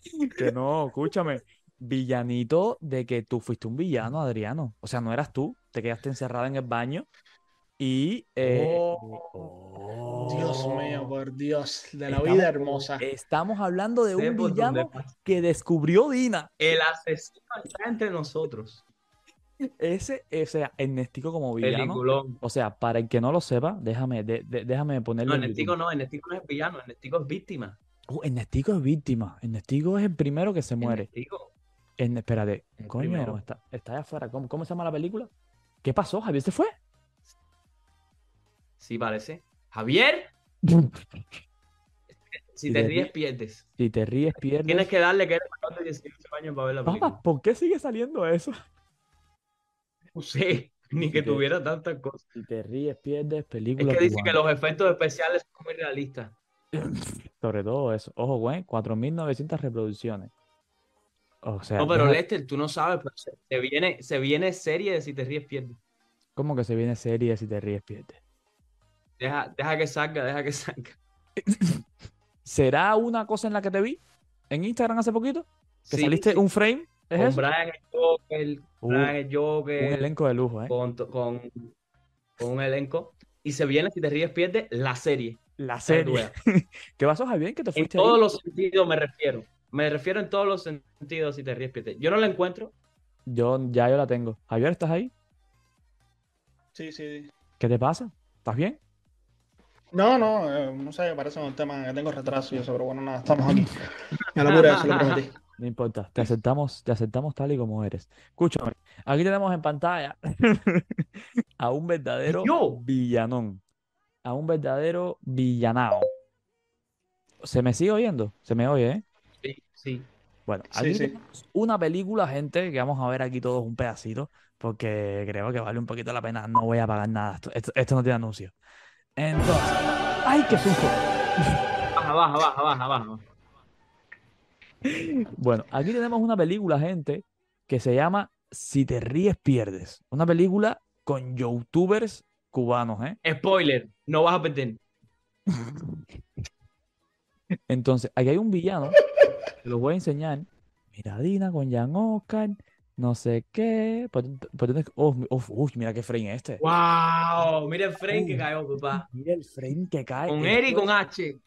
S1: que no, escúchame. Villanito de que tú fuiste un villano, Adriano. O sea, no eras tú, te quedaste encerrada en el baño y... eh,
S3: Oh.
S2: Dios mío, por Dios, de la
S1: Estamos-
S2: vida hermosa.
S1: Estamos hablando de
S3: Sé
S1: un villano que descubrió Dina.
S3: El asesino está entre nosotros.
S1: Ese, o sea, Ernestico como villano.
S3: Peliculón.
S1: O sea, para el que no lo sepa, déjame, de- de- déjame ponerle
S3: No, Ernestico no, Ernestico no es villano, Ernestico es víctima.
S1: Uh, Ernestico es víctima. Ernestico es el primero que se muere.
S3: Ernestico.
S1: Ern- espérate,
S3: El
S1: coño,
S3: primero.
S1: está, está allá afuera. ¿Cómo, cómo se llama la película? ¿Qué pasó? ¿Javier se fue?
S3: Sí, parece. Javier, si te
S1: te
S3: ríes, pierdes.
S1: Si te ríes, pierdes.
S3: Tienes que darle que eres mayor de 18 años para ver la película.
S1: Papá, ¿por qué sigue saliendo eso?
S3: No sé, ni que
S1: te-
S3: tuviera tantas cosas.
S1: Si te ríes, pierdes,
S3: Es
S1: película
S3: que dice que los efectos especiales son muy realistas.
S1: Sobre todo eso. Ojo, güey, 4.900 reproducciones. O sea,
S3: No, pero
S1: deja-
S3: Lester, tú no sabes, pero se, se viene, se viene serie de si te ríes, pierdes.
S1: ¿cómo que se viene serie si te ríes, pierdes?
S3: Deja, deja que salga, deja que salga.
S1: ¿Será una cosa en la que te vi en Instagram hace poquito? ¿Que
S3: Sí,
S1: saliste
S3: sí,
S1: un frame? ¿Es
S3: con
S1: eso?
S3: Brian el Joker,
S1: Uh,
S3: Brian el
S1: un
S3: Joker,
S1: elenco de lujo, ¿eh?
S3: con, con, con un elenco. Y se viene, si te ríes, pierdes, la serie.
S1: La serie. ¿Qué pasó, Javier? Que te
S3: En
S1: fuiste
S3: todos
S1: ahí?
S3: los sentidos me refiero. Me refiero en todos los sentidos si te ríes, pierdes. Yo no la encuentro.
S1: Yo, ya yo la tengo. Javier, ¿estás ahí?
S2: Sí, sí.
S1: ¿Qué te pasa? ¿Estás bien?
S2: No, no, eh, no sé, parece un tema que tengo retraso y eso, pero bueno, nada, estamos aquí. Me lo eso lo prometí.
S1: No importa, te aceptamos, te aceptamos tal y como eres. Escúchame, aquí tenemos en pantalla a un verdadero
S3: Yo.
S1: villanón, a un verdadero villanao. ¿Se me sigue oyendo? Se me oye, ¿eh?
S3: Sí, sí.
S1: Bueno, aquí
S2: sí.
S1: tenemos una película, gente, que vamos a ver aquí todos un pedacito, porque creo que vale un poquito la pena. No voy a pagar nada. Esto, esto- esto no tiene anuncio. Entonces, ¡ay, qué susto!
S3: Baja, baja, baja, baja, baja.
S1: Bueno, aquí tenemos una película, gente, que se llama Si te ríes, pierdes. Una película con youtubers cubanos, ¿eh?
S3: Spoiler, no vas a perder.
S1: Entonces, aquí hay un villano, te lo voy a enseñar. Mira, Dina con Jan Oscar, No sé qué. Oh, uf, uy, mira qué frame este.
S3: ¡Wow! Mira el frame que cayó, papá.
S1: Mira el frame que cae.
S3: Con
S1: Esto
S3: Eri y con H.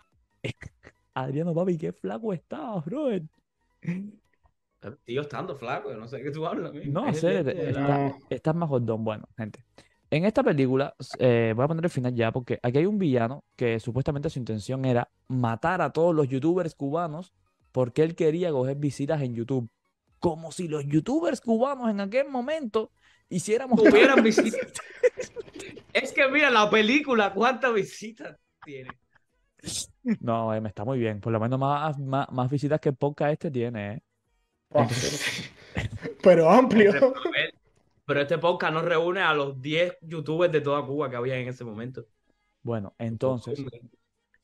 S1: Adriano, papi, qué flaco estás, brother.
S3: Tío, estando flaco, yo no sé de qué tú hablas.
S1: No, sé,
S3: la-
S1: está- estás más jodón. Bueno, gente. En esta película, eh, voy a poner el final ya, porque aquí hay un villano que supuestamente su intención era matar a todos los youtubers cubanos porque él quería coger visitas en YouTube. Como si los youtubers cubanos en aquel momento hiciéramos
S3: Tuvieran visitas. Es que mira la película, ¿cuántas visitas tiene?
S1: No, eh, me está muy bien. Por lo menos más, más, más visitas que el podcast este tiene, ¿eh?
S2: Pero amplio.
S3: Pero este podcast no reúne a los 10 youtubers de toda Cuba que había en ese momento.
S1: Bueno, entonces,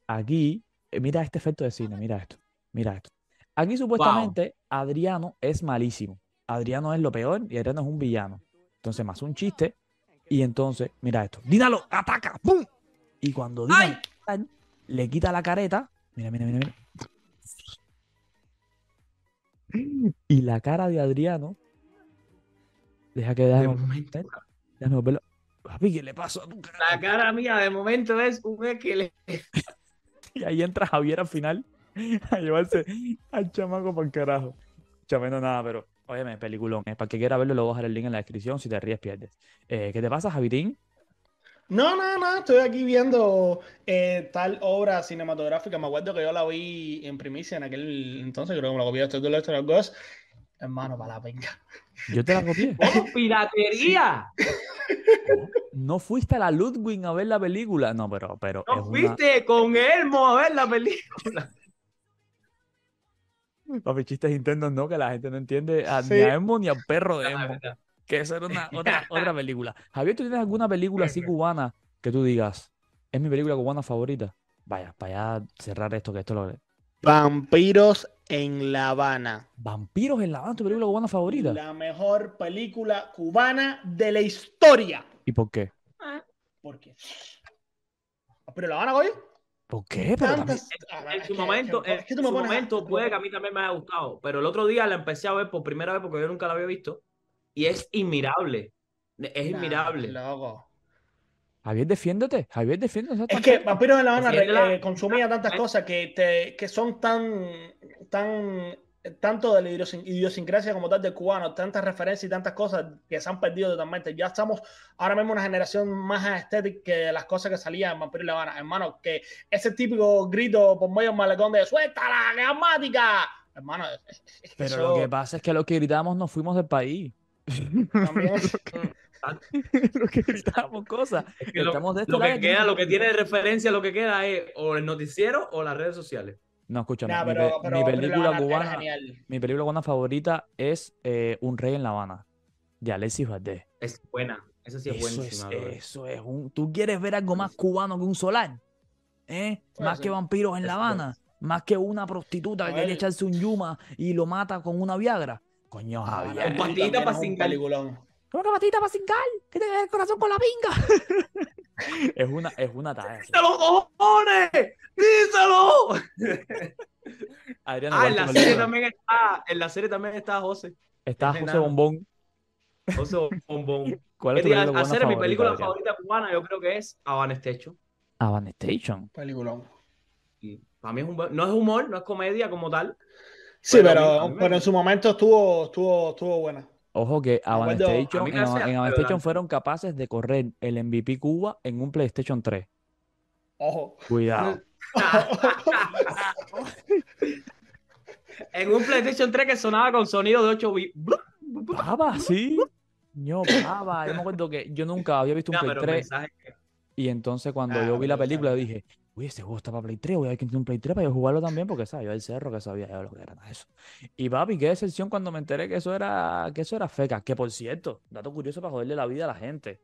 S1: aquí, eh, mira este efecto de cine, mira esto, mira esto. Aquí supuestamente Adriano es malísimo. Adriano es lo peor y Adriano es un villano. Entonces hace un chiste y entonces, mira esto. Dínalo, ataca, ¡pum! Y cuando Dínalo tal, le quita la careta, mira, mira, mira, mira. Y la cara de Adriano, deja que
S3: De
S1: déjame,
S3: momento,
S1: déjame verlo. Papi, ¿qué le pasó a tu cara?
S3: la cara mía de momento es un esqueleto.
S1: Y ahí entra Javier al final a llevarse al chamaco por carajo. Chame, no nada, pero óyeme, peliculón. eh, Para que quiera verlo, le voy a dejar el link en la descripción. Si te ríes, pierdes. Eh, ¿qué te pasa, Javirín?
S2: No, no, no, estoy aquí viendo eh, tal obra cinematográfica. Me acuerdo que yo la vi en primicia en aquel entonces, creo que me la copié este de Ghost. Hermano, para la venga.
S1: Yo te la copié.
S3: ¡Oh, piratería!
S1: No fuiste a la Ludwig a ver la película. No, pero, pero es
S3: No
S1: una...
S3: fuiste con Elmo a ver la película.
S1: Papi, chistes internos, no, que la gente no entiende a,
S2: Sí.
S1: ni a Emo ni al perro de
S3: Ah, verdad.
S1: Que eso era una, otra, otra película. Javier, ¿tú tienes alguna película así cubana que tú digas, es mi película cubana favorita? Vaya, para ya cerrar esto, que esto lo...
S2: Vampiros en La Habana.
S1: Vampiros en la Habana, tu película cubana favorita.
S2: La mejor película cubana de la historia.
S1: ¿Y por qué?
S2: ¿Por qué? ¿Pero La Habana, coño?
S1: ¿Por qué? Pero también-
S2: Tantas- Ah,
S3: En su momento,
S2: es
S3: en
S2: que tú me
S3: su
S2: pones a-
S3: momento puede que a mí también me haya gustado, pero el otro día la empecé a ver por primera vez porque yo nunca la había visto y es inmirable. Es
S2: Nah,
S3: inmirable.
S2: loco.
S1: Javier, defiéndete. Javier, defiéndete.
S2: Es que Vampiros en La Habana re- eh, consumía tantas cosas que, te, que son tan, tan, tanto de la idiosincrasia como tal del cubano, tantas referencias y tantas cosas que se han perdido totalmente. Ya estamos ahora mismo una generación más estética que las cosas que salían en Vampiros en La Habana. Hermano, que ese típico grito por medio del malecón de ¡Suéltala, que es asmática! Hermano, es- es-
S1: Pero
S2: eso
S1: lo que pasa es que lo que gritamos nos fuimos del país.
S2: también es-
S1: lo que gritamos cosas.
S3: Es que lo,
S1: Estamos de este
S3: lo que queda, lo que tiene de referencia, lo que queda es o el noticiero o las redes sociales.
S1: No, escúchame.
S2: Nah,
S1: mi,
S2: pero- pero-
S1: película cubana, mi película cubana favorita es eh, Un rey en La Habana, de Alexis Valdés.
S3: Es buena. Esa sí es
S1: Eso
S3: buenísima.
S1: eso es un. ¿Tú quieres ver algo más cubano que un solar? ¿Eh? Más que vampiros en La Habana. Más que una prostituta que
S2: ver.
S1: echarse un yuma y lo mata con una Viagra. Coño,
S2: Habana
S1: Javier.
S3: Un patita
S2: también
S3: pa'
S2: es.
S1: Una patita para cingar. Que te el corazón con la pinga. es una, es una talla.
S3: ¡Díselo, cojones! ¡Díselo!
S1: Adriano,
S3: Ah,
S1: ¿cuál
S3: en la serie
S1: película?
S3: también está, en la serie también está José.
S1: Está
S3: es
S1: José
S3: enano.
S1: Bombón.
S3: José Bombón.
S1: ¿Cuál es tu película
S3: hacer mi
S1: favorita,
S3: película
S1: Adriano?
S3: favorita cubana, yo creo que es Habana Station.
S1: Havana Station.
S2: Peliculón.
S3: Y para mí es un buen- no es humor, no es comedia como tal.
S2: Sí,
S3: Pero
S2: pero,
S3: mí
S2: pero en su momento estuvo, estuvo, estuvo buena.
S1: Ojo que Station, en,
S3: hace-
S1: Ava- en Havana
S3: pero
S1: Station
S3: la-
S1: fueron capaces de correr el MVP Cuba en un PlayStation 3.
S2: Ojo.
S1: Cuidado.
S3: En un PlayStation 3 que sonaba con sonido de 8 bits.
S1: Baba, sí. No, baba. Yo me acuerdo que yo nunca había visto un
S3: No,
S1: Play
S3: pero el
S1: 3
S3: mensaje que-
S1: y entonces cuando
S2: Ah,
S1: yo vi la película dije, uy, ese juego está para Play 3, voy a ver quién tiene un Play 3 para yo jugarlo también porque sabía yo el cerro que sabía yo lo que era eso. Y papi, qué decepción cuando me enteré que eso era que eso era feca, que por cierto, dato curioso para joderle la vida a la gente.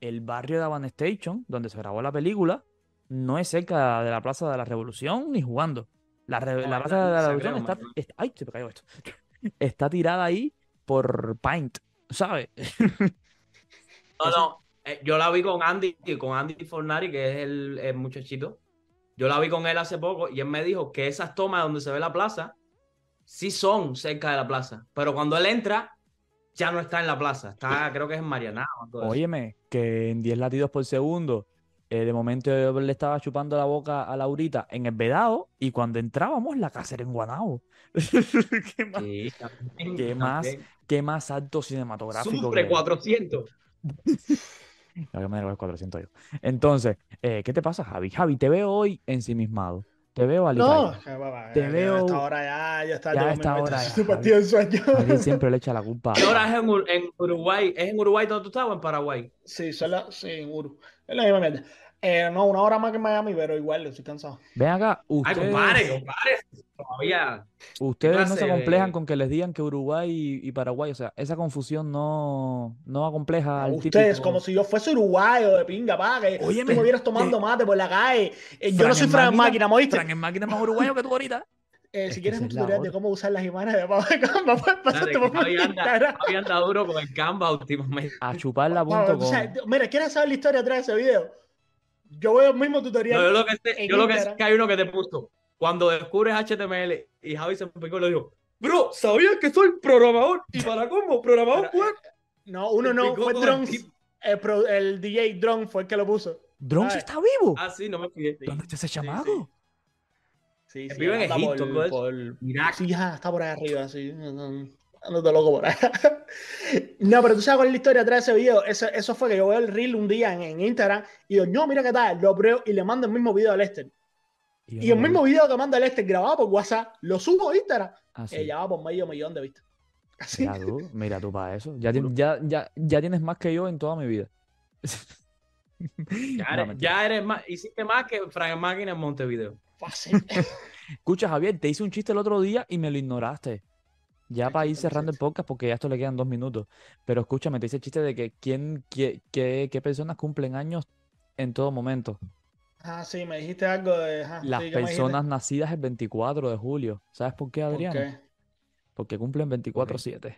S1: El barrio de Havana Station, donde se grabó la película, no es cerca de la Plaza de la Revolución ni jugando. La, re-
S3: No,
S1: la
S3: es
S1: Plaza
S3: la-
S1: de la Revolución está, está- ay, se me cayó esto. Está tirada ahí por Paint, ¿sabes?
S3: No, no. eh, yo la vi con Andy, con Andy Fornari, que es el, el muchachito. Yo la vi con él hace poco y él me dijo que esas tomas donde se ve la plaza sí son cerca de la plaza. Pero cuando él entra, ya no está en la plaza. Está, creo que es en eso.
S1: Óyeme, que en 10 latidos por segundo, eh, de momento yo le estaba chupando la boca a Laurita en el Vedado y cuando entrábamos la casa era en Guanabo. ¿Qué más,
S3: Sí, también,
S1: ¿Qué más? qué más alto cinematográfico
S3: Sufre
S1: que-
S3: 400.
S1: La que me da los 400 yo. Entonces, eh, ¿qué te pasa, Javi? Javi, te veo hoy ensimismado. Te veo
S2: No, va, va,
S1: Te
S2: ya
S1: veo-
S2: A esta hora ya, ya está.
S1: ya a esta hora ya,
S2: sueño.
S1: Javier siempre le echa la culpa.
S3: ¿Qué hora es en, Ur- en Uruguay? ¿Es en Uruguay donde tú estás o en Paraguay?
S2: Sí, sí, en Uru. Es la misma mierda. Eh, no, una hora más que en Miami, pero igual estoy cansado.
S1: Ven acá,
S3: Ay,
S1: ustedes,
S3: compadre, compadre. Todavía.
S1: ustedes no se
S3: de-
S1: complejan con que les digan que Uruguay y, y Paraguay, o sea, esa confusión no, no acompleja al
S2: Ustedes,
S1: típico-
S2: como si yo fuese uruguayo de pinga, pa, que
S1: Óyeme,
S2: tú me vieras tomando
S1: eh,
S2: mate por la calle. Eh, yo no soy
S1: en
S2: Fran
S1: máquina-
S2: máquina, ¿me oíste?
S1: Fran en máquina es más uruguayo que tú ahorita.
S2: Eh, si quieres un tutorial de cómo usar las imágenes de Pablo Canva, pásate por mi
S3: Javi anda,
S2: Instagram.
S3: Javi anda duro con el Canva últimamente.
S1: A chuparla
S2: Pablo,
S1: punto
S2: tú
S1: com.
S2: sabes, mira, ¿quieres saber la historia detrás de ese video? Yo veo el mismo tutorial.
S3: No, yo lo que sé, yo lo que sé que hay uno que te puso. Cuando descubres HTML y Javi se picó y le dijo, bro, ¿sabías que soy programador? ¿Y para cómo? ¿Programador web?
S2: No, uno no, fue Drones. El, pro- el DJ Drone fue el que lo puso.
S1: ¿Drones
S2: Ay.
S1: está vivo?
S3: Ah, sí, no me fijé.
S2: Sí,
S1: ¿Dónde está ese
S2: sí,
S1: chamaco?
S2: Sí,
S3: Que
S2: sí,
S3: vive en Egipto,
S2: por- por-
S3: Irak.
S2: Sí, ya, está por ahí arriba, sí. Ando de loco por ahí. No, pero tú sabes cuál es la historia atrás de ese video. Eso, eso fue que yo veo el reel un día en, en Instagram y digo, no, mira qué tal, lo pruebo y le mando el mismo video a Lester. Y
S1: no
S2: el mismo
S1: vi.
S2: video que manda Lester grabado por WhatsApp, lo subo a Instagram.
S1: Ah, sí.
S2: Eh, ya va por medio millón de vistas. Así.
S1: Mira tú, mira tú para eso. Ya, ya, ya, ya tienes más que yo en toda mi vida.
S3: Ya
S1: No,
S3: eres, ya eres más, hiciste más que Frank Máquina en Montevideo.
S2: Fácil.
S1: Escucha, Javier, te hice un chiste el otro día y me lo ignoraste. Ya
S2: ¿Qué
S1: para ir cerrando el podcast, porque ya esto le quedan dos minutos. Pero escúchame, te hice el chiste de que quién, qué, qué, qué personas cumplen años en todo momento.
S2: Ah, sí, me dijiste algo de. ajá,
S1: Las personas nacidas el 24 de julio. ¿Sabes por qué,
S2: ¿Por
S1: Adriano?
S2: qué?
S1: Porque cumplen 24-7.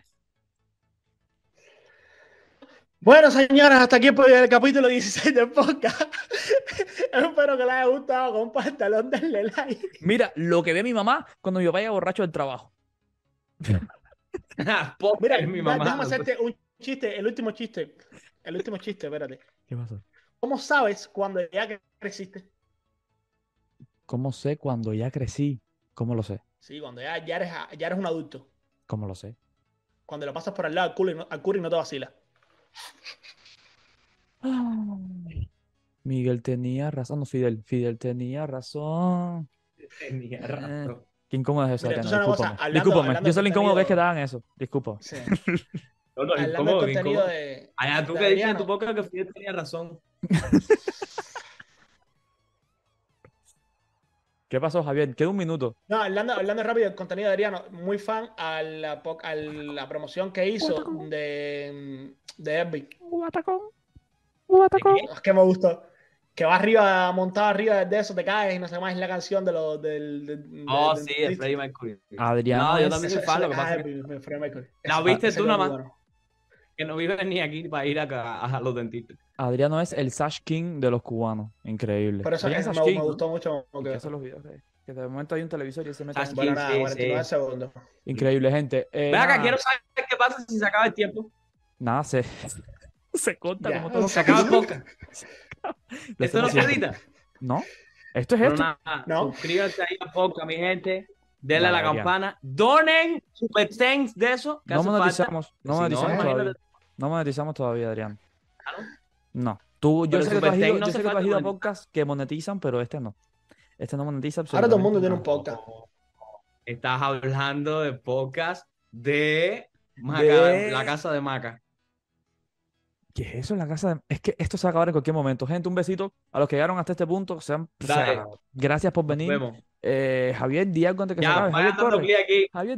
S2: Bueno, señoras, hasta aquí el, el capítulo 16 del podcast. Espero que les haya gustado. Compártalo, denle like.
S1: Mira, lo que ve mi mamá cuando yo vaya borracho del trabajo.
S2: Mira,
S3: es mi mamá.
S2: déjame hacerte un chiste, el último chiste. El último chiste, espérate.
S1: ¿Qué pasó?
S2: ¿Cómo sabes cuando ya creciste?
S1: ¿Cómo sé cuando ya crecí? ¿Cómo lo sé?
S2: Sí, cuando ya, ya, eres, ya eres un adulto.
S1: ¿Cómo lo sé?
S2: Cuando lo pasas por al lado al culo y no, al culo y no te vacila.
S1: Ay, Miguel tenía razón. No, Fidel. Fidel tenía razón.
S3: Tenía
S1: Eh,
S3: razón.
S1: Qué incómodo es eso,
S2: Mira, una cosa,
S1: Discúlpame.
S2: hablando-
S1: Discúlpame.
S2: hablando
S1: Yo sé lo incómodo que es que hagan eso. Disculpa.
S2: Sí.
S3: No, no,
S2: Hablando
S3: incómodo,
S2: de contenido de.
S3: Allá tú
S2: de
S3: que dices en tu podcast que Fidel tenía razón.
S1: ¿Qué pasó, Javier? Queda un minuto.
S2: No, hablando, hablando rápido del contenido de Adriano, muy fan a la, a la promoción que hizo de, de Epic.
S1: Guatacón.
S2: Es que me gustó. Que va arriba, montado arriba de eso, te caes y no sé más es la canción de los del.
S3: Oh, sí, de Freddie Mercury.
S1: Adriano
S3: No, yo
S1: es-
S3: también soy fan, lo que pasa
S2: ah,
S3: es
S2: Freddie Mercury.
S3: La viste tú nada más. que no vives ni aquí para ir acá a los dentistas.
S1: Adriano es el Sash King de los cubanos. Increíble.
S2: Por eso
S1: a
S2: me, gustó mucho.
S1: Que hacen los videos de- que de momento hay un televisor y se mete
S3: Sash
S1: en-
S2: Bueno,
S3: King,
S2: nada,
S3: sí,
S2: 49
S3: sí.
S2: segundos.
S1: Increíble, gente. Eh,
S3: Ve acá, quiero saber qué pasa si se acaba el tiempo.
S1: Nada, se, se corta
S2: Ya,
S1: como todo.
S3: Se acaba el podcast.
S1: Lo
S3: Esto no se edita.
S1: ¿No? Esto es
S3: Pero
S1: esto.
S3: nada,
S2: No.
S3: suscríbanse ahí al podcast, mi gente. Denle a la campana. Donen super thanks de eso. Que
S1: No
S3: hace falta.
S1: monetizamos, no
S3: Si
S1: monetizamos
S3: no,
S1: todavía. No monetizamos todavía, Adrián.
S3: ¿no?
S1: No. Tú, yo
S3: Pero
S1: sé que tú has ido,
S3: no
S1: yo sé que tú has
S3: falta
S1: ido a podcasts que monetizan, pero este no. Este no monetiza
S2: Ahora todo el mundo
S1: absolutamente
S2: tiene un podcast.
S3: Estás hablando de podcast de Maca,
S1: De-
S3: la casa de Maca.
S1: ¿Qué es eso en la casa? de- Es que esto se va a acabar en cualquier momento. Gente, un besito a los que llegaron hasta este punto. Sean, o sea,
S3: Dale.
S1: gracias por
S3: Nos
S1: venir.
S3: vemos.
S1: Eh, Javier, di algo antes que se acabe.
S3: vaya
S1: Javier, corre.
S3: aquí.
S1: Javier,